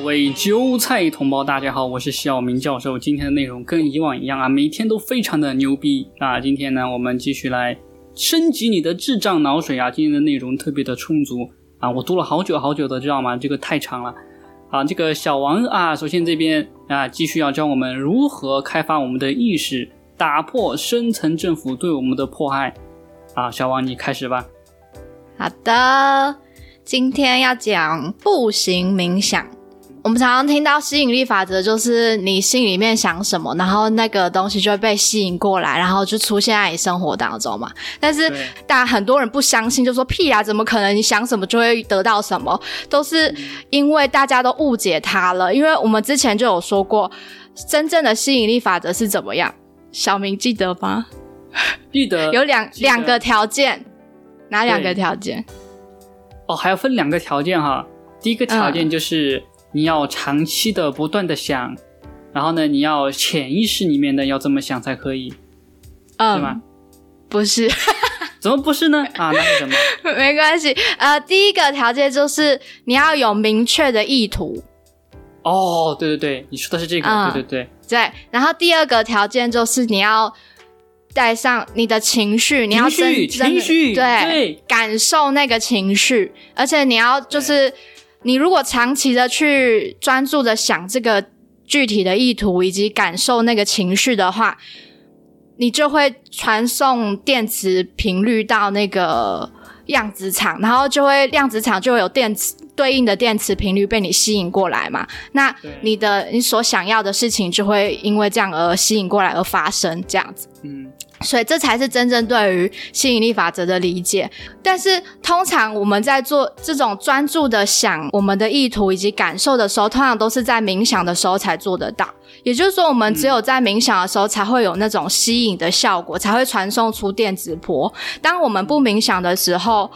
各位韭菜同胞，大家好，我是小明教授。今天的内容跟以往一样啊，每天都非常的牛逼啊。今天呢，我们继续来升级你的智障脑水啊。今天的内容特别的充足啊，我读了好久好久的，知道吗？这个太长了啊。这个小王啊，首先这边啊，继续要教我们如何开发我们的意识，打破深层政府对我们的迫害啊。小王，你开始吧。好的，今天要讲步行冥想。我们常常听到吸引力法则，就是你心里面想什么，然后那个东西就会被吸引过来，然后就出现在你生活当中嘛。但是，大家很多人不相信，就说屁啊，怎么可能？你想什么就会得到什么？都是因为大家都误解它了。因为我们之前就有说过，真正的吸引力法则是怎么样？小明记得吗？记得有两两个条件，哪两个条件？哦，还要分两个条件哈。第一个条件就是。你要长期的不断的想，然后呢，你要潜意识里面的要这么想才可以，嗯，吗？不是，怎么不是呢？啊，那是什么？没关系，呃，第一个条件就是你要有明确的意图。哦，对对对，你说的是这个，对对对，对。然后第二个条件就是你要带上你的情绪，你要情绪，情绪，对，感受那个情绪，而且你要就是。你如果长期的去专注的想这个具体的意图以及感受那个情绪的话，你就会传送电磁频率到那个量子场，然后就会量子场就会有电磁对应的电磁频率被你吸引过来嘛。那你的你所想要的事情就会因为这样而吸引过来而发生，这样子。嗯。所以这才是真正对于吸引力法则的理解。但是通常我们在做这种专注的想我们的意图以及感受的时候，通常都是在冥想的时候才做得到。也就是说，我们只有在冥想的时候才会有那种吸引的效果，才会传送出电子波。当我们不冥想的时候，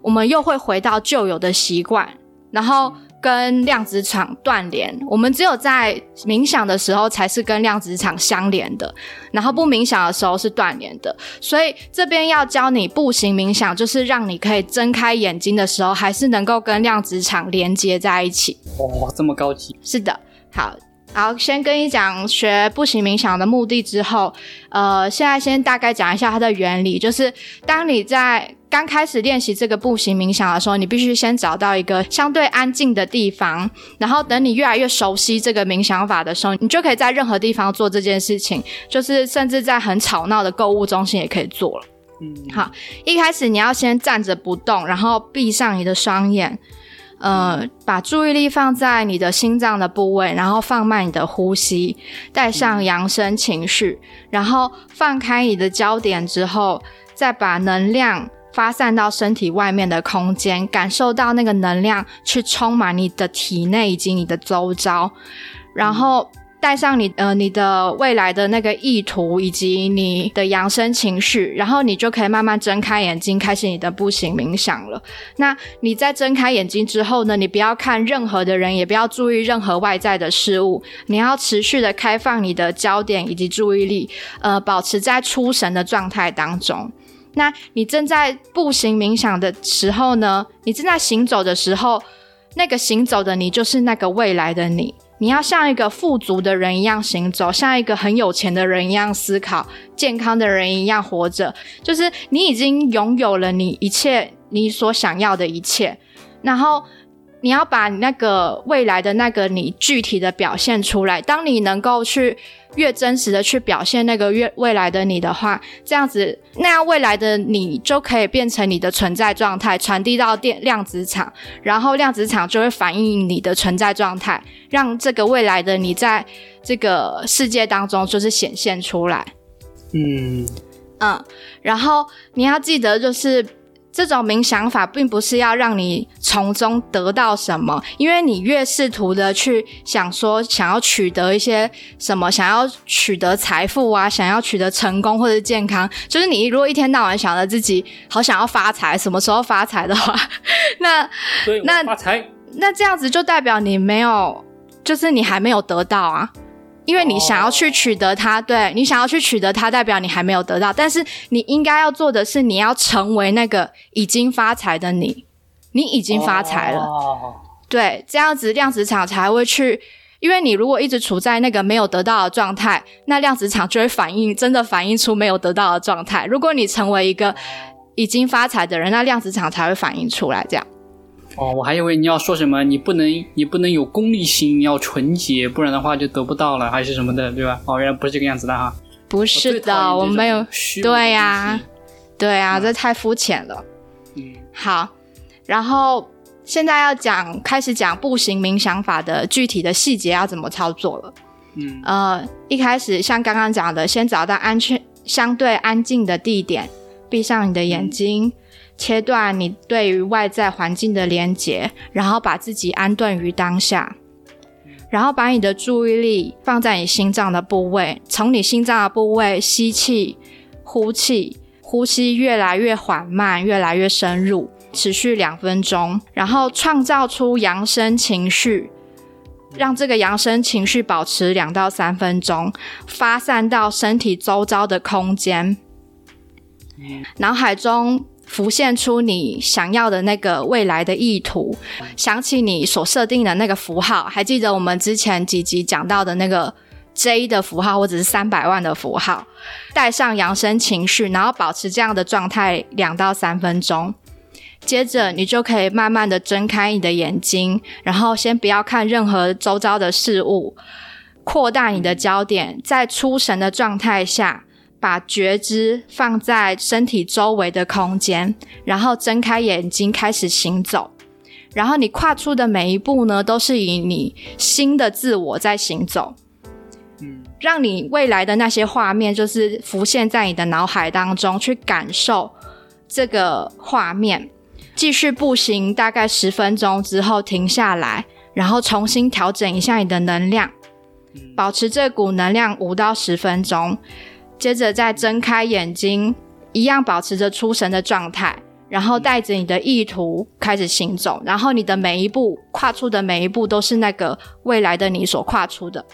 我们又会回到旧有的习惯，然后。跟量子场断联，我们只有在冥想的时候才是跟量子场相连的，然后不冥想的时候是断联的。所以这边要教你步行冥想，就是让你可以睁开眼睛的时候，还是能够跟量子场连接在一起。哦，这么高级。是的，好，好，先跟你讲学步行冥想的目的之后，呃，现在先大概讲一下它的原理，就是当你在。刚开始练习这个步行冥想的时候，你必须先找到一个相对安静的地方，然后等你越来越熟悉这个冥想法的时候，你就可以在任何地方做这件事情，就是甚至在很吵闹的购物中心也可以做了。嗯，好，一开始你要先站着不动，然后闭上你的双眼，呃，把注意力放在你的心脏的部位，然后放慢你的呼吸，带上扬声情绪，然后放开你的焦点之后，再把能量。发散到身体外面的空间，感受到那个能量去充满你的体内以及你的周遭，然后带上你呃你的未来的那个意图以及你的扬声情绪，然后你就可以慢慢睁开眼睛，开始你的步行冥想了。那你在睁开眼睛之后呢？你不要看任何的人，也不要注意任何外在的事物，你要持续的开放你的焦点以及注意力，呃，保持在出神的状态当中。那你正在步行冥想的时候呢？你正在行走的时候，那个行走的你就是那个未来的你。你要像一个富足的人一样行走，像一个很有钱的人一样思考，健康的人一样活着。就是你已经拥有了你一切你所想要的一切，然后。你要把那个未来的那个你具体的表现出来。当你能够去越真实的去表现那个越未来的你的话，这样子，那样未来的你就可以变成你的存在状态，传递到电量子场，然后量子场就会反映你的存在状态，让这个未来的你在这个世界当中就是显现出来。嗯嗯，然后你要记得就是。这种冥想法并不是要让你从中得到什么，因为你越试图的去想说想要取得一些什么，想要取得财富啊，想要取得成功或者健康，就是你如果一天到晚想着自己好想要发财，什么时候发财的话，那那发财，那这样子就代表你没有，就是你还没有得到啊。因为你想要去取得它，对你想要去取得它，代表你还没有得到。但是你应该要做的是，你要成为那个已经发财的你，你已经发财了。对，这样子量子场才会去，因为你如果一直处在那个没有得到的状态，那量子场就会反映，真的反映出没有得到的状态。如果你成为一个已经发财的人，那量子场才会反映出来。这样。哦，我还以为你要说什么，你不能，你不能有功利心，你要纯洁，不然的话就得不到了，还是什么的，对吧？哦，原来不是这个样子的哈。不是的，我没有。对呀，对呀，这太肤浅了。嗯，好，然后。现在要讲，开始讲步行冥想法的具体的细节要怎么操作了。嗯，呃，一开始像刚刚讲的，先找到安全、相对安静的地点，闭上你的眼睛，切断你对于外在环境的连接，然后把自己安顿于当下，然后把你的注意力放在你心脏的部位，从你心脏的部位吸气、呼气，呼吸越来越缓慢，越来越深入。持续两分钟，然后创造出扬声情绪，让这个扬声情绪保持两到三分钟，发散到身体周遭的空间。脑海中浮现出你想要的那个未来的意图，想起你所设定的那个符号，还记得我们之前几集讲到的那个 J 的符号，或者是三百万的符号，带上扬声情绪，然后保持这样的状态两到三分钟。接着，你就可以慢慢的睁开你的眼睛，然后先不要看任何周遭的事物，扩大你的焦点，在出神的状态下，把觉知放在身体周围的空间，然后睁开眼睛开始行走。然后你跨出的每一步呢，都是以你新的自我在行走。嗯，让你未来的那些画面，就是浮现在你的脑海当中，去感受这个画面。继续步行大概十分钟之后停下来，然后重新调整一下你的能量，保持这股能量五到十分钟。接着再睁开眼睛，一样保持着出神的状态，然后带着你的意图开始行走。然后你的每一步跨出的每一步都是那个未来的你所跨出的。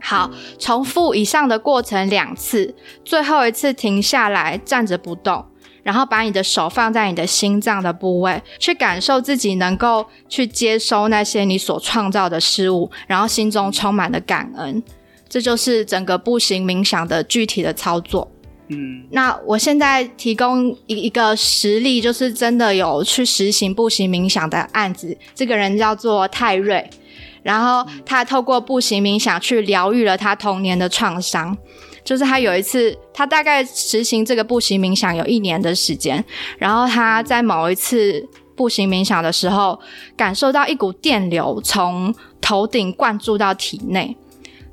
好，重复以上的过程两次，最后一次停下来站着不动。然后把你的手放在你的心脏的部位，去感受自己能够去接收那些你所创造的事物，然后心中充满了感恩。这就是整个步行冥想的具体的操作。嗯，那我现在提供一一个实例，就是真的有去实行步行冥想的案子。这个人叫做泰瑞，然后他透过步行冥想去疗愈了他童年的创伤。就是他有一次，他大概实行这个步行冥想有一年的时间，然后他在某一次步行冥想的时候，感受到一股电流从头顶灌注到体内，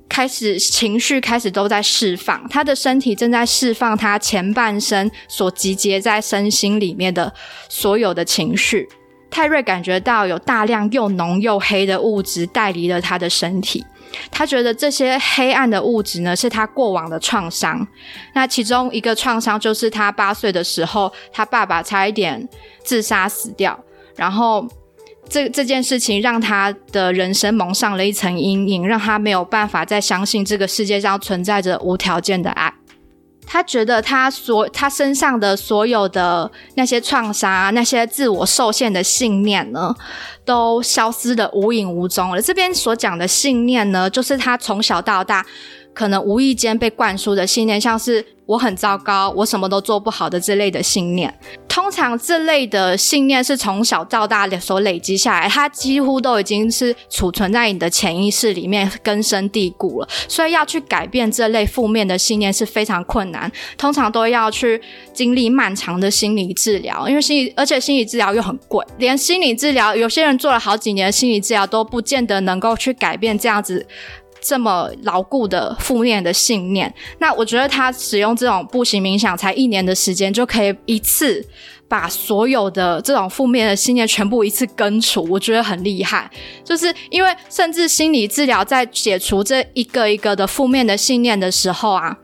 开始情绪开始都在释放，他的身体正在释放他前半生所集结在身心里面的所有的情绪。泰瑞感觉到有大量又浓又黑的物质带离了他的身体。他觉得这些黑暗的物质呢，是他过往的创伤。那其中一个创伤就是他八岁的时候，他爸爸差一点自杀死掉，然后这这件事情让他的人生蒙上了一层阴影，让他没有办法再相信这个世界上存在着无条件的爱。他觉得他所他身上的所有的那些创伤，那些自我受限的信念呢，都消失的无影无踪了。这边所讲的信念呢，就是他从小到大。可能无意间被灌输的信念，像是我很糟糕，我什么都做不好的这类的信念。通常这类的信念是从小到大所累积下来，它几乎都已经是储存在你的潜意识里面根深蒂固了。所以要去改变这类负面的信念是非常困难，通常都要去经历漫长的心理治疗，因为心理而且心理治疗又很贵，连心理治疗有些人做了好几年心理治疗都不见得能够去改变这样子。这么牢固的负面的信念，那我觉得他使用这种步行冥想，才一年的时间就可以一次把所有的这种负面的信念全部一次根除，我觉得很厉害。就是因为甚至心理治疗在解除这一个一个的负面的信念的时候啊。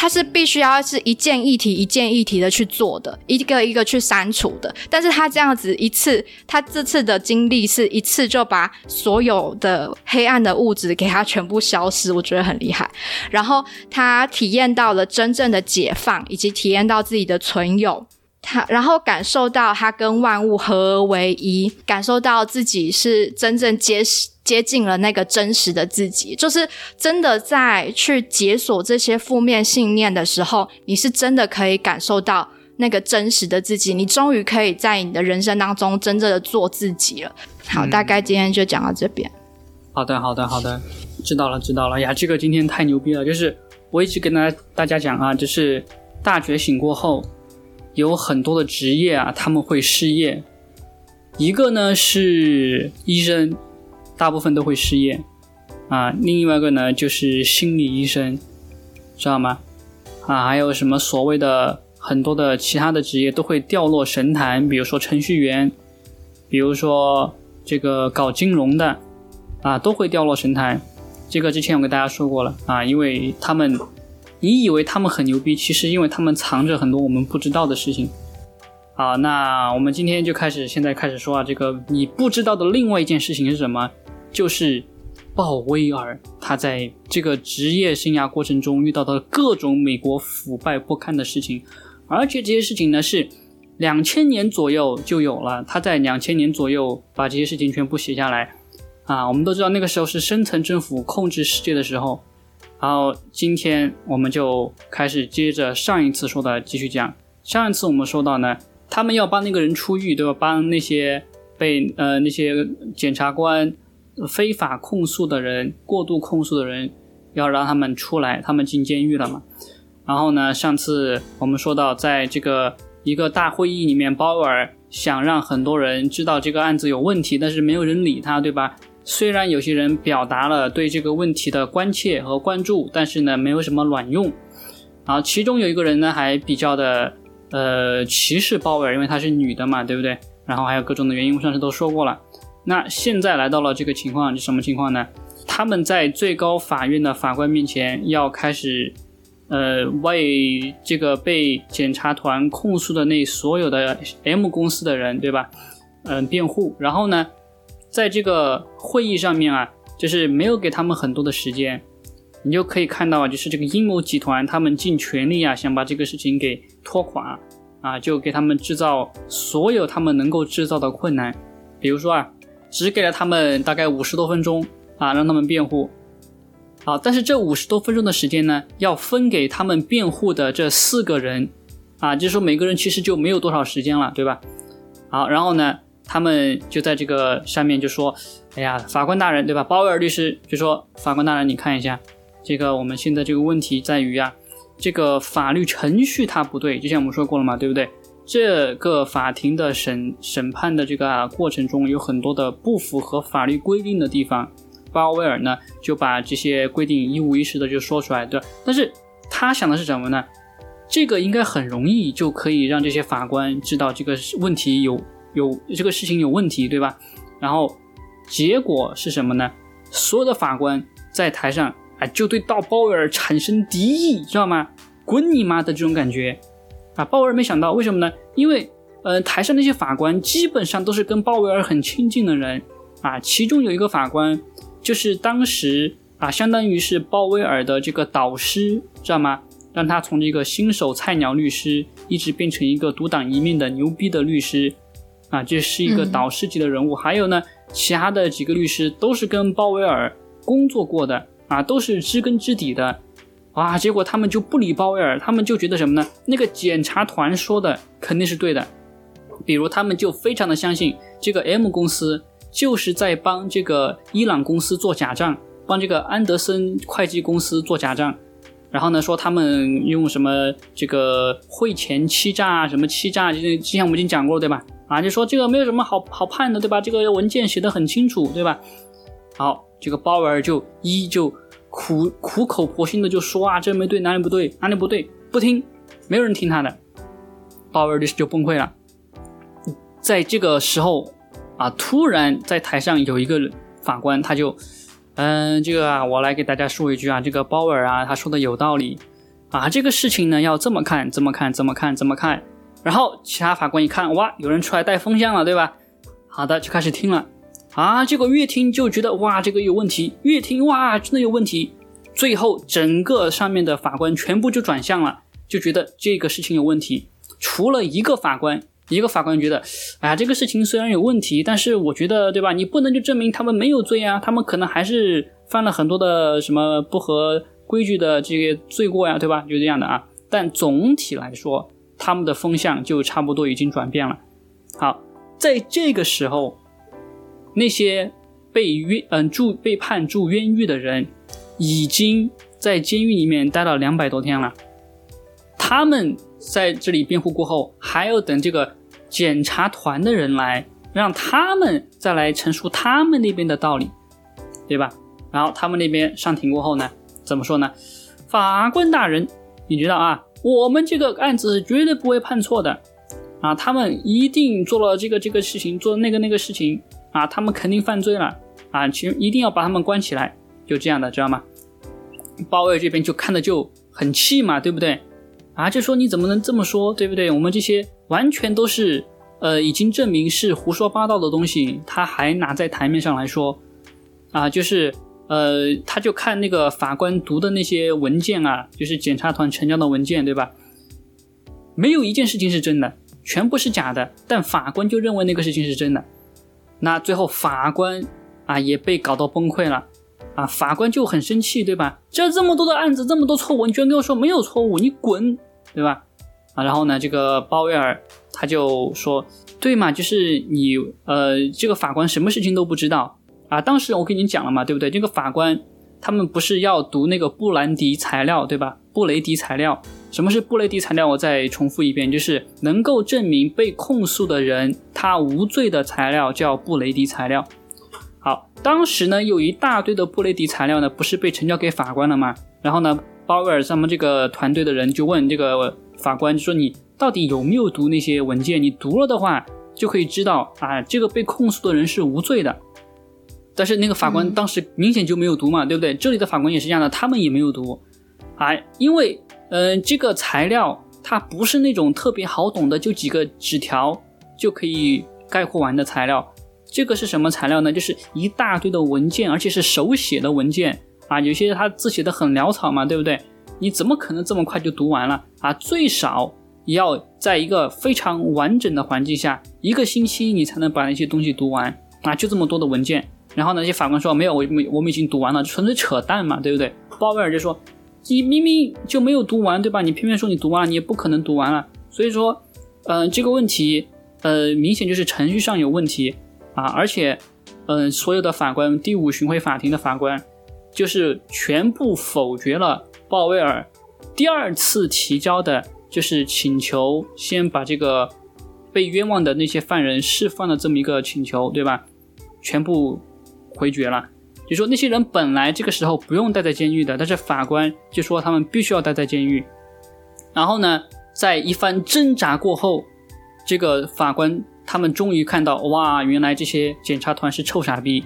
他是必须要是一件一题一件一题的去做的，一个一个去删除的。但是他这样子一次，他这次的经历是一次就把所有的黑暗的物质给他全部消失，我觉得很厉害。然后他体验到了真正的解放，以及体验到自己的存有。他，然后感受到他跟万物合而为一，感受到自己是真正接接近了那个真实的自己，就是真的在去解锁这些负面信念的时候，你是真的可以感受到那个真实的自己，你终于可以在你的人生当中真正的做自己了。好，大概今天就讲到这边。好的，好的，好的，知道了，知道了呀。这个今天太牛逼了，就是我一直跟大家大家讲啊，就是大觉醒过后。有很多的职业啊，他们会失业。一个呢是医生，大部分都会失业啊。另外一个呢就是心理医生，知道吗？啊，还有什么所谓的很多的其他的职业都会掉落神坛，比如说程序员，比如说这个搞金融的啊，都会掉落神坛。这个之前我跟大家说过了啊，因为他们。你以为他们很牛逼，其实因为他们藏着很多我们不知道的事情。好，那我们今天就开始，现在开始说啊，这个你不知道的另外一件事情是什么？就是鲍威尔他在这个职业生涯过程中遇到的各种美国腐败不堪的事情，而且这些事情呢是两千年左右就有了，他在两千年左右把这些事情全部写下来。啊，我们都知道那个时候是深层政府控制世界的时候。然后今天我们就开始接着上一次说的继续讲。上一次我们说到呢，他们要帮那个人出狱，对吧？帮那些被呃那些检察官非法控诉的人、过度控诉的人，要让他们出来，他们进监狱了嘛。然后呢，上次我们说到，在这个一个大会议里面，鲍尔想让很多人知道这个案子有问题，但是没有人理他，对吧？虽然有些人表达了对这个问题的关切和关注，但是呢，没有什么卵用。啊，其中有一个人呢，还比较的呃歧视鲍威尔，因为她是女的嘛，对不对？然后还有各种的原因，我上次都说过了。那现在来到了这个情况，是什么情况呢？他们在最高法院的法官面前要开始，呃，为这个被检察团控诉的那所有的 M 公司的人，对吧？嗯，辩护。然后呢？在这个会议上面啊，就是没有给他们很多的时间，你就可以看到啊，就是这个阴谋集团他们尽全力啊，想把这个事情给拖垮啊，就给他们制造所有他们能够制造的困难，比如说啊，只给了他们大概五十多分钟啊，让他们辩护，好，但是这五十多分钟的时间呢，要分给他们辩护的这四个人啊，就是说每个人其实就没有多少时间了，对吧？好，然后呢？他们就在这个上面就说：“哎呀，法官大人，对吧？鲍威尔律师就说，法官大人，你看一下，这个我们现在这个问题在于啊，这个法律程序它不对，就像我们说过了嘛，对不对？这个法庭的审审判的这个过程中有很多的不符合法律规定的地方，鲍威尔呢就把这些规定一五一十的就说出来，对吧。但是他想的是什么呢？这个应该很容易就可以让这些法官知道这个问题有。”有这个事情有问题，对吧？然后结果是什么呢？所有的法官在台上啊，就对到鲍威尔产生敌意，知道吗？滚你妈的这种感觉啊！鲍威尔没想到，为什么呢？因为呃，台上那些法官基本上都是跟鲍威尔很亲近的人啊。其中有一个法官就是当时啊，相当于是鲍威尔的这个导师，知道吗？让他从这个新手菜鸟律师一直变成一个独当一面的牛逼的律师。啊，这是一个导师级的人物。还有呢，其他的几个律师都是跟鲍威尔工作过的啊，都是知根知底的。哇，结果他们就不理鲍威尔，他们就觉得什么呢？那个检察团说的肯定是对的。比如他们就非常的相信这个 M 公司就是在帮这个伊朗公司做假账，帮这个安德森会计公司做假账。然后呢，说他们用什么这个汇钱欺诈啊，什么欺诈，就之前我们已经讲过了，对吧？啊，就说这个没有什么好好判的，对吧？这个文件写的很清楚，对吧？好，这个鲍威尔就一就苦苦口婆心的就说啊，这没对，哪里不对，哪里不对，不听，没有人听他的，鲍威尔律师就崩溃了。在这个时候啊，突然在台上有一个法官，他就，嗯，这个啊，我来给大家说一句啊，这个鲍威尔啊，他说的有道理啊，这个事情呢要这么看，怎么看，怎么看，怎么看。然后其他法官一看，哇，有人出来带风向了，对吧？好的，就开始听了，啊，结果越听就觉得哇，这个有问题，越听哇，真的有问题。最后整个上面的法官全部就转向了，就觉得这个事情有问题。除了一个法官，一个法官觉得，哎呀，这个事情虽然有问题，但是我觉得，对吧？你不能就证明他们没有罪啊，他们可能还是犯了很多的什么不合规矩的这个罪过呀，对吧？就这样的啊。但总体来说，他们的风向就差不多已经转变了。好，在这个时候，那些被冤嗯住被判住冤狱的人，已经在监狱里面待了两百多天了。他们在这里辩护过后，还要等这个检察团的人来，让他们再来陈述他们那边的道理，对吧？然后他们那边上庭过后呢，怎么说呢？法官大人，你知道啊，我们这个案子是绝对不会判错的。啊，他们一定做了这个这个事情，做那个那个事情啊，他们肯定犯罪了啊，其一定要把他们关起来，就这样的，知道吗？鲍威尔这边就看的就很气嘛，对不对？啊，就说你怎么能这么说，对不对？我们这些完全都是呃已经证明是胡说八道的东西，他还拿在台面上来说啊，就是呃，他就看那个法官读的那些文件啊，就是检察团呈交的文件，对吧？没有一件事情是真的。全部是假的，但法官就认为那个事情是真的，那最后法官啊也被搞到崩溃了，啊，法官就很生气，对吧？这这么多的案子，这么多错误，你居然跟我说没有错误，你滚，对吧？啊，然后呢，这个鲍威尔他就说，对嘛，就是你呃，这个法官什么事情都不知道啊。当时我跟你讲了嘛，对不对？这个法官他们不是要读那个布兰迪材料，对吧？布雷迪材料。什么是布雷迪材料？我再重复一遍，就是能够证明被控诉的人他无罪的材料叫布雷迪材料。好，当时呢有一大堆的布雷迪材料呢，不是被呈交给法官了吗？然后呢，鲍威尔他们这个团队的人就问这个法官，就说你到底有没有读那些文件？你读了的话，就可以知道啊，这个被控诉的人是无罪的。但是那个法官当时明显就没有读嘛，对不对？这里的法官也是一样的，他们也没有读啊，因为。嗯，这个材料它不是那种特别好懂的，就几个纸条就可以概括完的材料。这个是什么材料呢？就是一大堆的文件，而且是手写的文件啊。有些他字写的很潦草嘛，对不对？你怎么可能这么快就读完了啊？最少也要在一个非常完整的环境下，一个星期你才能把那些东西读完啊。就这么多的文件，然后呢，那些法官说没有，我们我们已经读完了，纯粹扯淡嘛，对不对？鲍威尔就说。你明明就没有读完，对吧？你偏偏说你读完了，你也不可能读完了。所以说，嗯，这个问题，呃，明显就是程序上有问题啊。而且，嗯，所有的法官，第五巡回法庭的法官，就是全部否决了鲍威尔第二次提交的，就是请求先把这个被冤枉的那些犯人释放的这么一个请求，对吧？全部回绝了。就说那些人本来这个时候不用待在监狱的，但是法官就说他们必须要待在监狱。然后呢，在一番挣扎过后，这个法官他们终于看到，哇，原来这些检察团是臭傻逼。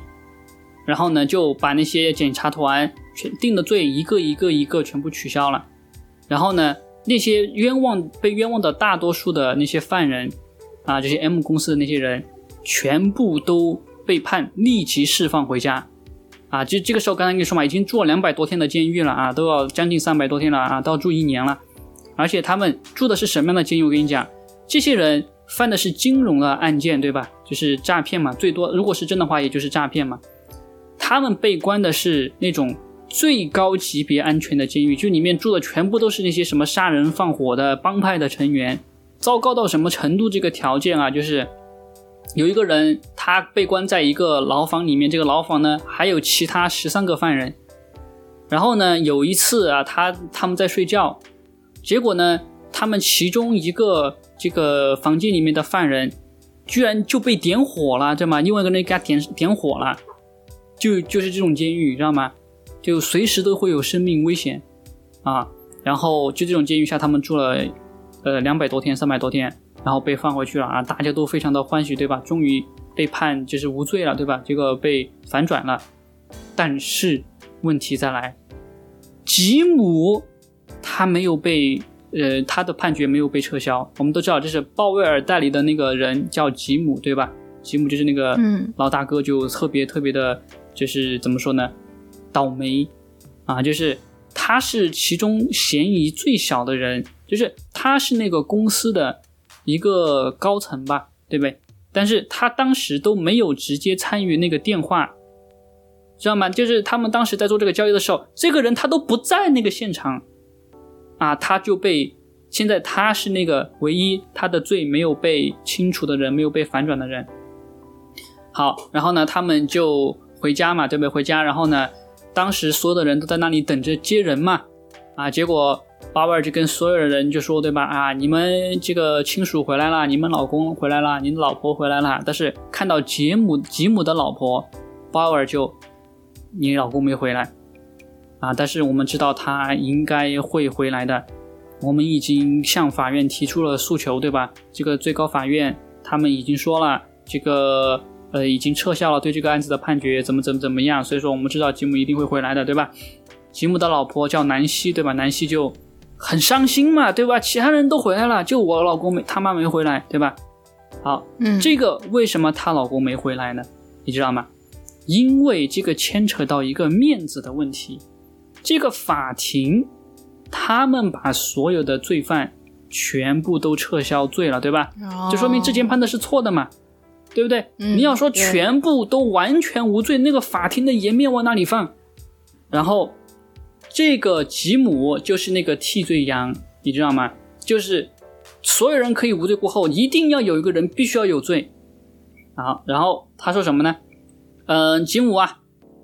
然后呢，就把那些检察团全定的罪一个一个一个全部取消了。然后呢，那些冤枉被冤枉的大多数的那些犯人啊，这些 M 公司的那些人，全部都被判立即释放回家。啊，就这个时候，刚才跟你说嘛，已经住了两百多天的监狱了啊，都要将近三百多天了啊，都要住一年了。而且他们住的是什么样的监狱？我跟你讲，这些人犯的是金融的案件，对吧？就是诈骗嘛，最多如果是真的话，也就是诈骗嘛。他们被关的是那种最高级别安全的监狱，就里面住的全部都是那些什么杀人放火的帮派的成员，糟糕到什么程度？这个条件啊，就是。有一个人，他被关在一个牢房里面，这个牢房呢还有其他十三个犯人。然后呢，有一次啊，他他们在睡觉，结果呢，他们其中一个这个房间里面的犯人，居然就被点火了，知道吗？另外一个人给他点点火了，就就是这种监狱，知道吗？就随时都会有生命危险啊。然后就这种监狱下，他们住了呃两百多天，三百多天。然后被放回去了啊，大家都非常的欢喜，对吧？终于被判就是无罪了，对吧？这个被反转了，但是问题再来，吉姆他没有被呃他的判决没有被撤销。我们都知道这是鲍威尔代理的那个人叫吉姆，对吧？吉姆就是那个老大哥，就特别特别的，就是怎么说呢？倒霉啊！就是他是其中嫌疑最小的人，就是他是那个公司的。一个高层吧，对不对？但是他当时都没有直接参与那个电话，知道吗？就是他们当时在做这个交易的时候，这个人他都不在那个现场，啊，他就被现在他是那个唯一他的罪没有被清除的人，没有被反转的人。好，然后呢，他们就回家嘛，对不对？回家，然后呢，当时所有的人都在那里等着接人嘛，啊，结果。鲍威尔就跟所有的人就说，对吧？啊，你们这个亲属回来了，你们老公回来了，你老婆回来了。但是看到吉姆吉姆的老婆，鲍威尔就，你老公没回来，啊，但是我们知道他应该会回来的。我们已经向法院提出了诉求，对吧？这个最高法院他们已经说了，这个呃已经撤销了对这个案子的判决，怎么怎么怎么样。所以说我们知道吉姆一定会回来的，对吧？吉姆的老婆叫南希，对吧？南希就。很伤心嘛，对吧？其他人都回来了，就我老公没他妈没回来，对吧？好，嗯，这个为什么她老公没回来呢？你知道吗？因为这个牵扯到一个面子的问题。这个法庭，他们把所有的罪犯全部都撤销罪了，对吧？就说明之前判的是错的嘛，对不对？你要说全部都完全无罪，那个法庭的颜面往哪里放？然后。这个吉姆就是那个替罪羊，你知道吗？就是所有人可以无罪过后，一定要有一个人必须要有罪。好，然后他说什么呢？嗯，吉姆啊，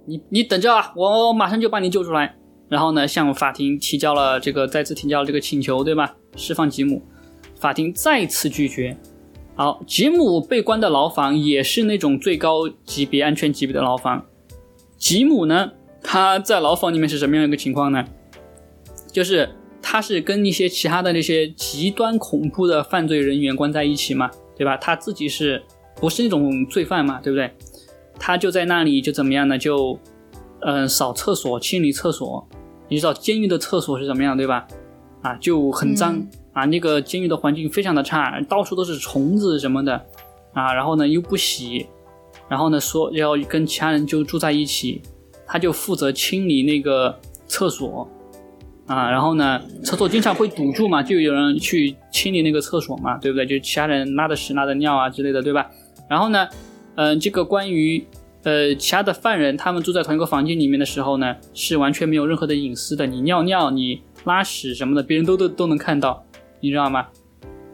你你等着啊，我马上就把你救出来。然后呢，向法庭提交了这个再次提交了这个请求，对吧？释放吉姆，法庭再次拒绝。好，吉姆被关的牢房也是那种最高级别安全级别的牢房。吉姆呢？他在牢房里面是什么样一个情况呢？就是他是跟一些其他的那些极端恐怖的犯罪人员关在一起嘛，对吧？他自己是不是那种罪犯嘛，对不对？他就在那里就怎么样呢？就嗯扫厕所、清理厕所。你知道监狱的厕所是怎么样，对吧？啊，就很脏啊，那个监狱的环境非常的差，到处都是虫子什么的啊，然后呢又不洗，然后呢说要跟其他人就住在一起。他就负责清理那个厕所，啊，然后呢，厕所经常会堵住嘛，就有人去清理那个厕所嘛，对不对？就其他人拉的屎、拉的尿啊之类的，对吧？然后呢，嗯，这个关于呃其他的犯人，他们住在同一个房间里面的时候呢，是完全没有任何的隐私的，你尿尿、你拉屎什么的，别人都都都能看到，你知道吗？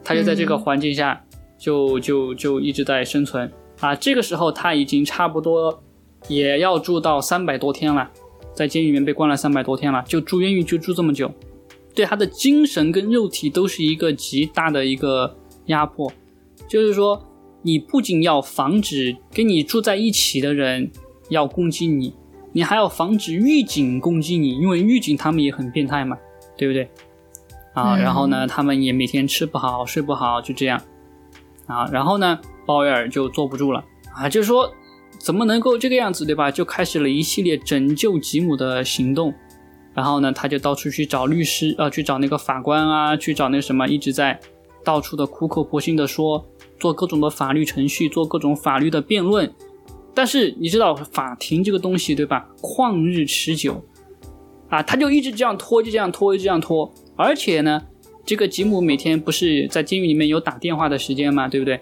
他就在这个环境下，就就就一直在生存啊。这个时候他已经差不多。也要住到三百多天了，在监狱里面被关了三百多天了，就住监狱就住这么久，对他的精神跟肉体都是一个极大的一个压迫。就是说，你不仅要防止跟你住在一起的人要攻击你，你还要防止狱警攻击你，因为狱警他们也很变态嘛，对不对？啊，然后呢，他们也每天吃不好睡不好，就这样啊，然后呢，鲍威尔就坐不住了啊，就是说。怎么能够这个样子，对吧？就开始了一系列拯救吉姆的行动。然后呢，他就到处去找律师，呃，去找那个法官啊，去找那什么，一直在到处的苦口婆心的说，做各种的法律程序，做各种法律的辩论。但是你知道法庭这个东西，对吧？旷日持久啊，他就一直这样拖，就这样拖，就这样拖。而且呢，这个吉姆每天不是在监狱里面有打电话的时间嘛，对不对？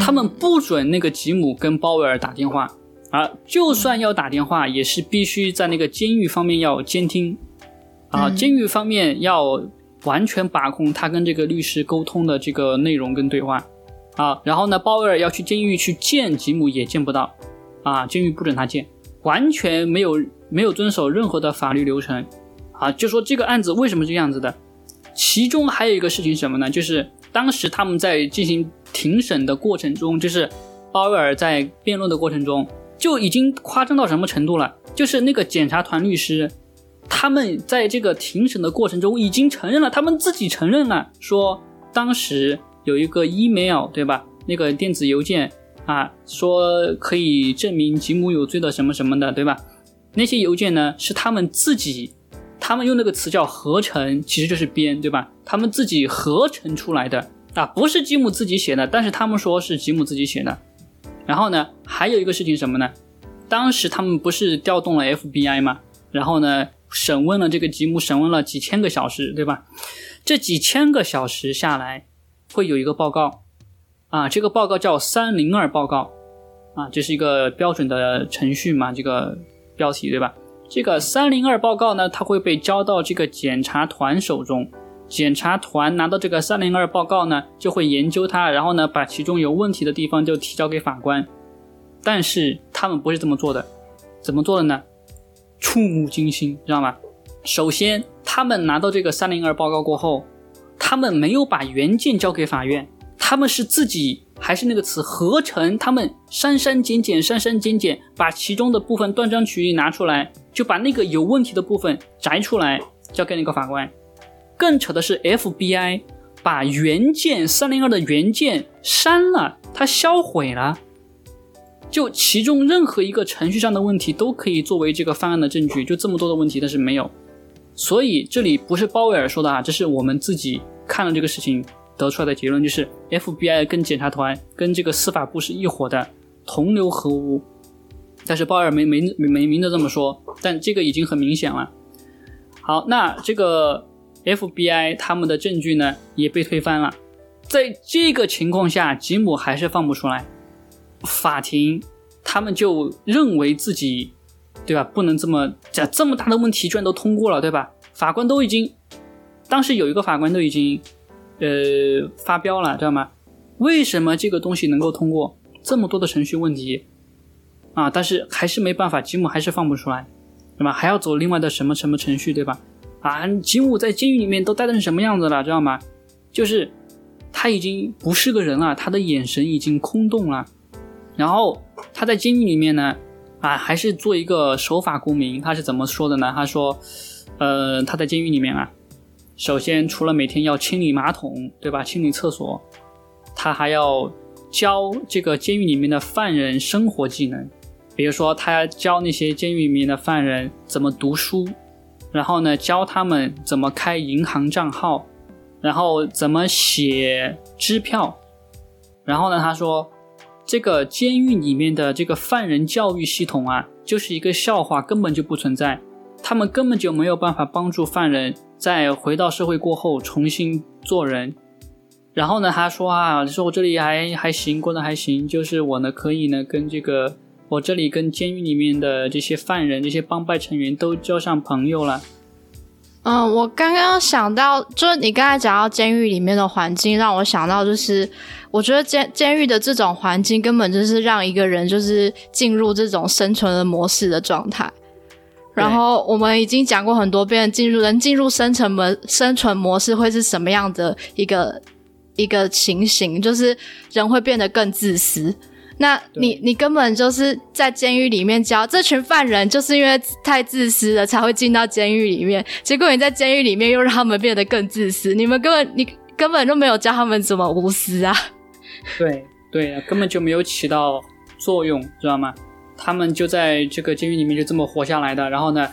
他们不准那个吉姆跟鲍威尔打电话，啊，就算要打电话，也是必须在那个监狱方面要监听，啊，监狱方面要完全把控他跟这个律师沟通的这个内容跟对话，啊，然后呢，鲍威尔要去监狱去见吉姆也见不到，啊，监狱不准他见，完全没有没有遵守任何的法律流程，啊，就说这个案子为什么这样子的，其中还有一个事情什么呢？就是当时他们在进行。庭审的过程中，就是鲍威尔在辩论的过程中就已经夸张到什么程度了？就是那个检察团律师，他们在这个庭审的过程中已经承认了，他们自己承认了，说当时有一个 email，对吧？那个电子邮件啊，说可以证明吉姆有罪的什么什么的，对吧？那些邮件呢，是他们自己，他们用那个词叫合成，其实就是编，对吧？他们自己合成出来的。啊，不是吉姆自己写的，但是他们说是吉姆自己写的。然后呢，还有一个事情什么呢？当时他们不是调动了 FBI 吗？然后呢，审问了这个吉姆，审问了几千个小时，对吧？这几千个小时下来，会有一个报告，啊，这个报告叫三零二报告，啊，这是一个标准的程序嘛，这个标题对吧？这个三零二报告呢，它会被交到这个检查团手中，检查团拿到这个三零二报告呢，就会研究它，然后呢，把其中有问题的地方就提交给法官。但是他们不是这么做的，怎么做的呢？触目惊心，知道吗？首先，他们拿到这个三零二报告过后，他们没有把原件交给法院，他们是自己还是那个词合成，他们删删减减，删删减减，把其中的部分断章取义拿出来。就把那个有问题的部分摘出来，交给那个法官。更扯的是，FBI 把原件三零二的原件删了，它销毁了。就其中任何一个程序上的问题都可以作为这个方案的证据。就这么多的问题，但是没有。所以这里不是鲍威尔说的啊，这是我们自己看了这个事情得出来的结论，就是 FBI 跟检察团跟这个司法部是一伙的，同流合污。但是鲍尔没没没没明的这么说，但这个已经很明显了。好，那这个 FBI 他们的证据呢也被推翻了，在这个情况下，吉姆还是放不出来。法庭他们就认为自己，对吧？不能这么这这么大的问题居然都通过了，对吧？法官都已经，当时有一个法官都已经，呃，发飙了，知道吗？为什么这个东西能够通过？这么多的程序问题。啊，但是还是没办法，吉姆还是放不出来，对吧？还要走另外的什么什么程序，对吧？啊，吉姆在监狱里面都待成什么样子了，知道吗？就是他已经不是个人了，他的眼神已经空洞了。然后他在监狱里面呢，啊，还是做一个守法公民。他是怎么说的呢？他说，呃，他在监狱里面啊，首先除了每天要清理马桶，对吧？清理厕所，他还要教这个监狱里面的犯人生活技能。比如说，他教那些监狱里面的犯人怎么读书，然后呢，教他们怎么开银行账号，然后怎么写支票，然后呢，他说，这个监狱里面的这个犯人教育系统啊，就是一个笑话，根本就不存在，他们根本就没有办法帮助犯人在回到社会过后重新做人。然后呢，他说啊，说我这里还还行，过得还行，就是我呢可以呢跟这个。我这里跟监狱里面的这些犯人、这些帮派成员都交上朋友了。嗯，我刚刚想到，就是你刚才讲到监狱里面的环境，让我想到就是，我觉得监监狱的这种环境根本就是让一个人就是进入这种生存的模式的状态。然后我们已经讲过很多遍，进入人进入生存模生存模式会是什么样的一个一个情形，就是人会变得更自私。那你你根本就是在监狱里面教这群犯人，就是因为太自私了才会进到监狱里面。结果你在监狱里面又让他们变得更自私，你们根本你根本就没有教他们怎么无私啊！对对，根本就没有起到作用，知道吗？他们就在这个监狱里面就这么活下来的。然后呢，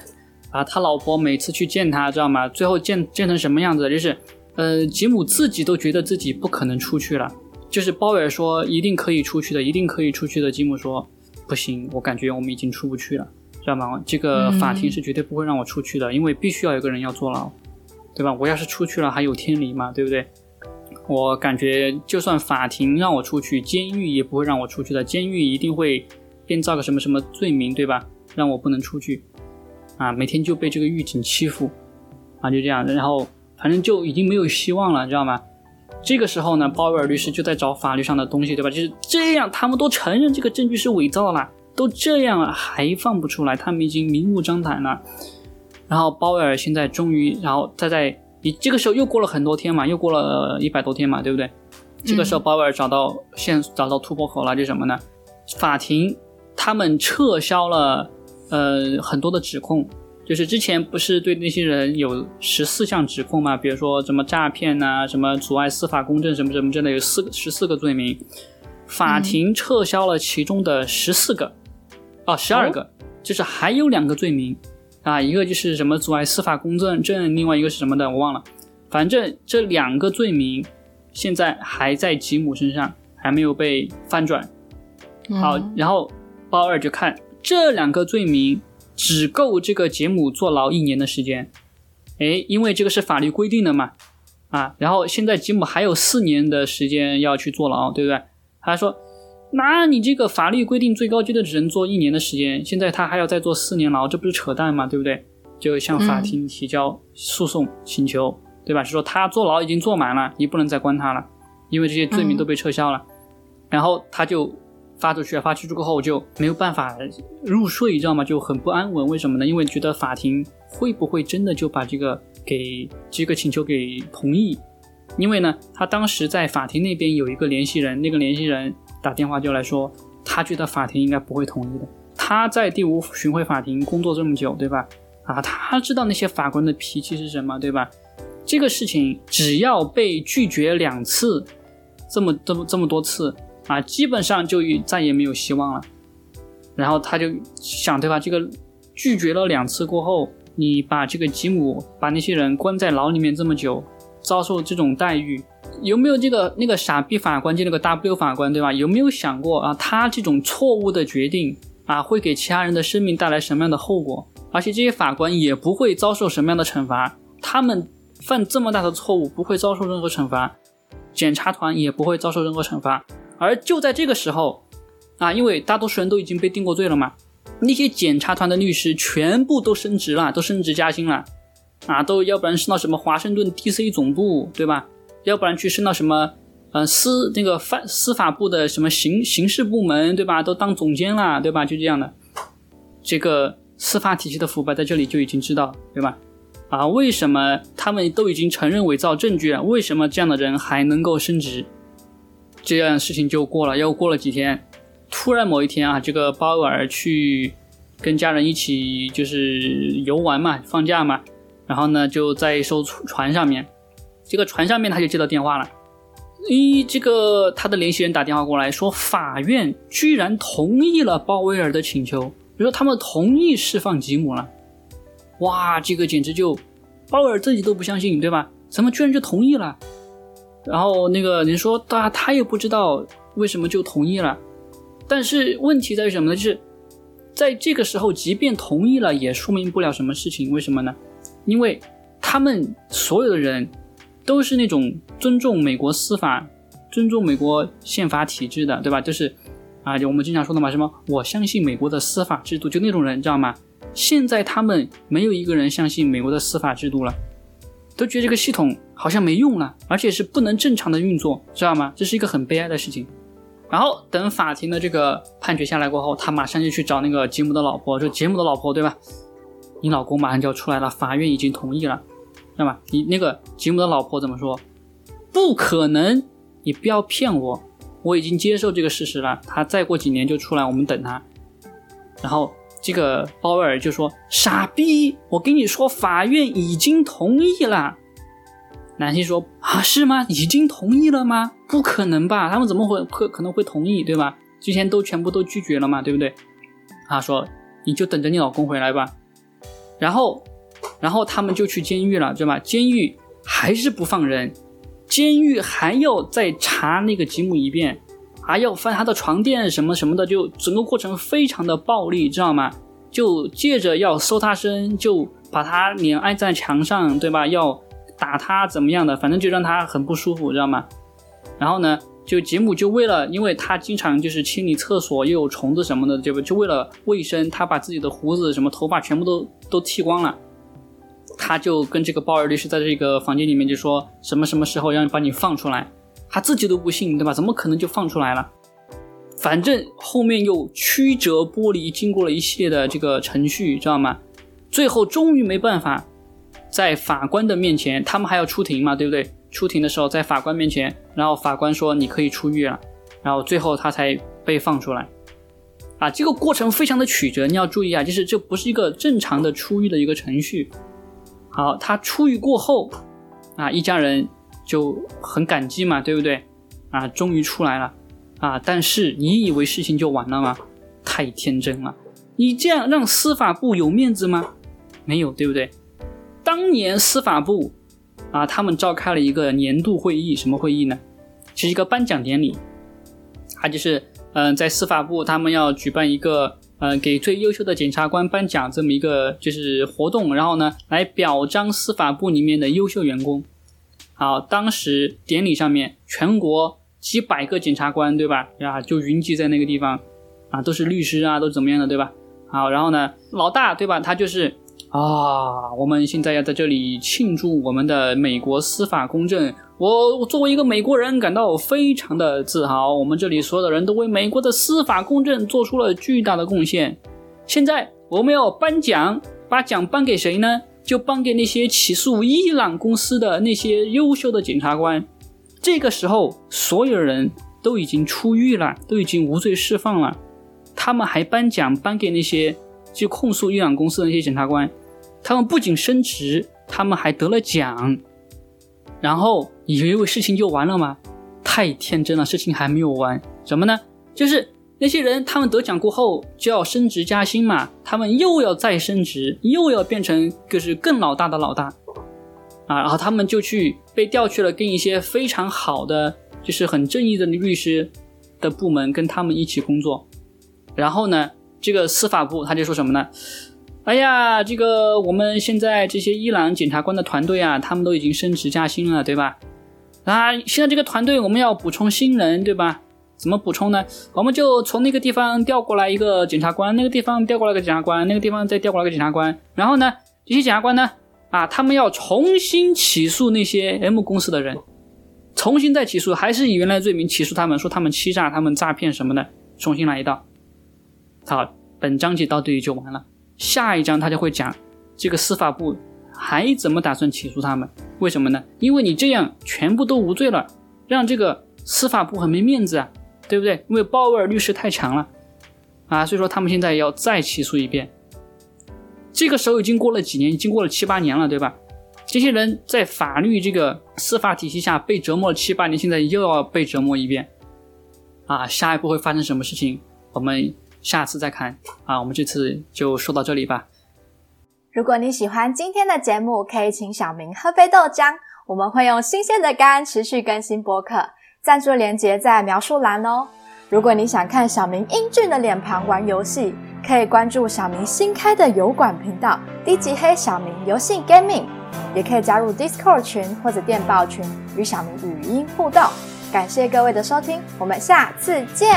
啊，他老婆每次去见他，知道吗？最后见见成什么样子？就是，呃，吉姆自己都觉得自己不可能出去了。就是鲍威尔说一定可以出去的，一定可以出去的。吉姆说不行，我感觉我们已经出不去了，知道吗？这个法庭是绝对不会让我出去的，因为必须要有个人要坐牢，对吧？我要是出去了，还有天理吗？对不对？我感觉就算法庭让我出去，监狱也不会让我出去的，监狱一定会编造个什么什么罪名，对吧？让我不能出去啊！每天就被这个狱警欺负啊，就这样，然后反正就已经没有希望了，知道吗？这个时候呢，鲍威尔律师就在找法律上的东西，对吧？就是这样，他们都承认这个证据是伪造了，都这样了还放不出来，他们已经明目张胆了。然后鲍威尔现在终于，然后他在你这个时候又过了很多天嘛，又过了一百多天嘛，对不对？这个时候鲍威尔找到现找到突破口了，就什么呢？法庭他们撤销了呃很多的指控。就是之前不是对那些人有十四项指控吗？比如说什么诈骗呐，什么阻碍司法公正，什么什么，真的有四个十四个罪名。法庭撤销了其中的十四个，哦，十二个，就是还有两个罪名啊，一个就是什么阻碍司法公正，正，另外一个是什么的我忘了。反正这两个罪名现在还在吉姆身上，还没有被翻转。好，然后包二就看这两个罪名。只够这个杰姆坐牢一年的时间，哎，因为这个是法律规定的嘛，啊，然后现在吉姆还有四年的时间要去坐牢，对不对？他说，那你这个法律规定最高阶的只能坐一年的时间，现在他还要再坐四年牢，这不是扯淡吗？对不对？就向法庭提交诉讼请求，对吧？是说他坐牢已经坐满了，你不能再关他了，因为这些罪名都被撤销了。然后他就发出去，发出去过后就没有办法入睡，你知道吗？就很不安稳。为什么呢？因为觉得法庭会不会真的就把这个给这个请求给同意？因为呢，他当时在法庭那边有一个联系人，那个联系人打电话就来说，他觉得法庭应该不会同意的。他在第五巡回法庭工作这么久，对吧？啊，他知道那些法官的脾气是什么，对吧？这个事情只要被拒绝两次，这么这么这么多次啊，基本上就再也没有希望了。然后他就想，对吧？这个拒绝了两次过后，你把这个吉姆把那些人关在牢里面这么久，遭受这种待遇，有没有这个那个傻逼法官就那个 W 法官，对吧？有没有想过啊，他这种错误的决定啊，会给其他人的生命带来什么样的后果？而且这些法官也不会遭受什么样的惩罚，他们犯这么大的错误不会遭受任何惩罚，检察团也不会遭受任何惩罚。而就在这个时候，啊，因为大多数人都已经被定过罪了嘛，那些检察团的律师全部都升职了，都升职加薪了，啊，都要不然升到什么华盛顿 DC 总部，对吧？要不然去升到什么，呃，司那个法司法部的什么刑刑事部门，对吧？都当总监了，对吧？就这样的，这个。司法体系的腐败在这里就已经知道，对吧？啊，为什么他们都已经承认伪造证据了？为什么这样的人还能够升职？这样事情就过了，又过了几天，突然某一天啊，这个鲍威尔去跟家人一起就是游玩嘛，放假嘛，然后呢就在一艘船上面，这个船上面他就接到电话了，咦，这个他的联系人打电话过来说，法院居然同意了鲍威尔的请求。比如说他们同意释放吉姆了，哇，这个简直就鲍威尔自己都不相信，对吧？怎么居然就同意了？然后那个人说，他他也不知道为什么就同意了。但是问题在于什么呢？就是在这个时候，即便同意了，也说明不了什么事情。为什么呢？因为他们所有的人都是那种尊重美国司法、尊重美国宪法体制的，对吧？就是。啊，就我们经常说的嘛，什么我相信美国的司法制度，就那种人，你知道吗？现在他们没有一个人相信美国的司法制度了，都觉得这个系统好像没用了，而且是不能正常的运作，知道吗？这是一个很悲哀的事情。然后等法庭的这个判决下来过后，他马上就去找那个吉姆的老婆，就吉姆的老婆，对吧？你老公马上就要出来了，法院已经同意了，知道吗？你那个吉姆的老婆怎么说？不可能，你不要骗我。我已经接受这个事实了，他再过几年就出来，我们等他。然后这个鲍威尔就说：“傻逼，我跟你说，法院已经同意了。”南希说：“啊，是吗？已经同意了吗？不可能吧？他们怎么会可可能会同意，对吧？之前都全部都拒绝了嘛，对不对？”他说：“你就等着你老公回来吧。”然后，然后他们就去监狱了，对吧？监狱还是不放人。监狱还要再查那个吉姆一遍，还要翻他的床垫什么什么的，就整个过程非常的暴力，知道吗？就借着要搜他身，就把他脸挨在墙上，对吧？要打他怎么样的，反正就让他很不舒服，知道吗？然后呢，就吉姆就为了，因为他经常就是清理厕所又有虫子什么的，对不？就为了卫生，他把自己的胡子什么头发全部都都剃光了。他就跟这个鲍尔律师在这个房间里面就说什么什么时候让把你放出来，他自己都不信，对吧？怎么可能就放出来了？反正后面又曲折剥离，经过了一系列的这个程序，知道吗？最后终于没办法，在法官的面前，他们还要出庭嘛，对不对？出庭的时候在法官面前，然后法官说你可以出狱了，然后最后他才被放出来。啊，这个过程非常的曲折，你要注意啊，就是这不是一个正常的出狱的一个程序。好，他出狱过后，啊，一家人就很感激嘛，对不对？啊，终于出来了，啊，但是你以为事情就完了吗？太天真了，你这样让司法部有面子吗？没有，对不对？当年司法部，啊，他们召开了一个年度会议，什么会议呢？是一个颁奖典礼，啊就是，嗯，在司法部他们要举办一个。嗯，给最优秀的检察官颁奖这么一个就是活动，然后呢，来表彰司法部里面的优秀员工，好，当时典礼上面，全国几百个检察官，对吧？啊，就云集在那个地方，啊，都是律师啊，都怎么样的，对吧？好，然后呢，老大，对吧？他就是啊，我们现在要在这里庆祝我们的美国司法公正。我作为一个美国人，感到非常的自豪。我们这里所有的人都为美国的司法公正做出了巨大的贡献。现在我们要颁奖，把奖颁给谁呢？就颁给那些起诉伊朗公司的那些优秀的检察官。这个时候，所有人都已经出狱了，都已经无罪释放了。他们还颁奖颁给那些就控诉伊朗公司的那些检察官，他们不仅升职，他们还得了奖。然后以为事情就完了吗？太天真了，事情还没有完。什么呢？就是那些人他们得奖过后就要升职加薪嘛，他们又要再升职，又要变成就是更老大的老大啊。然后他们就去被调去了跟一些非常好的就是很正义的律师的部门跟他们一起工作。然后呢，这个司法部他就说什么呢？哎呀，这个我们现在这些伊朗检察官的团队啊，他们都已经升职加薪了，对吧？啊，现在这个团队我们要补充新人，对吧？怎么补充呢？我们就从那个地方调过来一个检察官，那个地方调过来个检察官，那个地方再调过来个检察官。然后呢，这些检察官呢，啊，他们要重新起诉那些 M 公司的人，重新再起诉，还是以原来罪名起诉他们，说他们欺诈、他们诈骗什么的，重新来一道。好，本章节到这里就完了。下一章他就会讲这个司法部还怎么打算起诉他们？为什么呢？因为你这样全部都无罪了，让这个司法部很没面子啊，对不对？因为鲍威尔律师太强了啊，所以说他们现在要再起诉一遍。这个时候已经过了几年，已经过了七八年了，对吧？这些人在法律这个司法体系下被折磨了七八年，现在又要被折磨一遍啊！下一步会发生什么事情？我们。下次再看啊，我们这次就说到这里吧。如果你喜欢今天的节目，可以请小明喝杯豆浆，我们会用新鲜的肝持续更新播客，赞助链接在描述栏哦。如果你想看小明英俊的脸庞玩游戏，可以关注小明新开的油管频道低级黑小明游戏 Gaming，也可以加入 Discord 群或者电报群与小明语音互动。感谢各位的收听，我们下次见。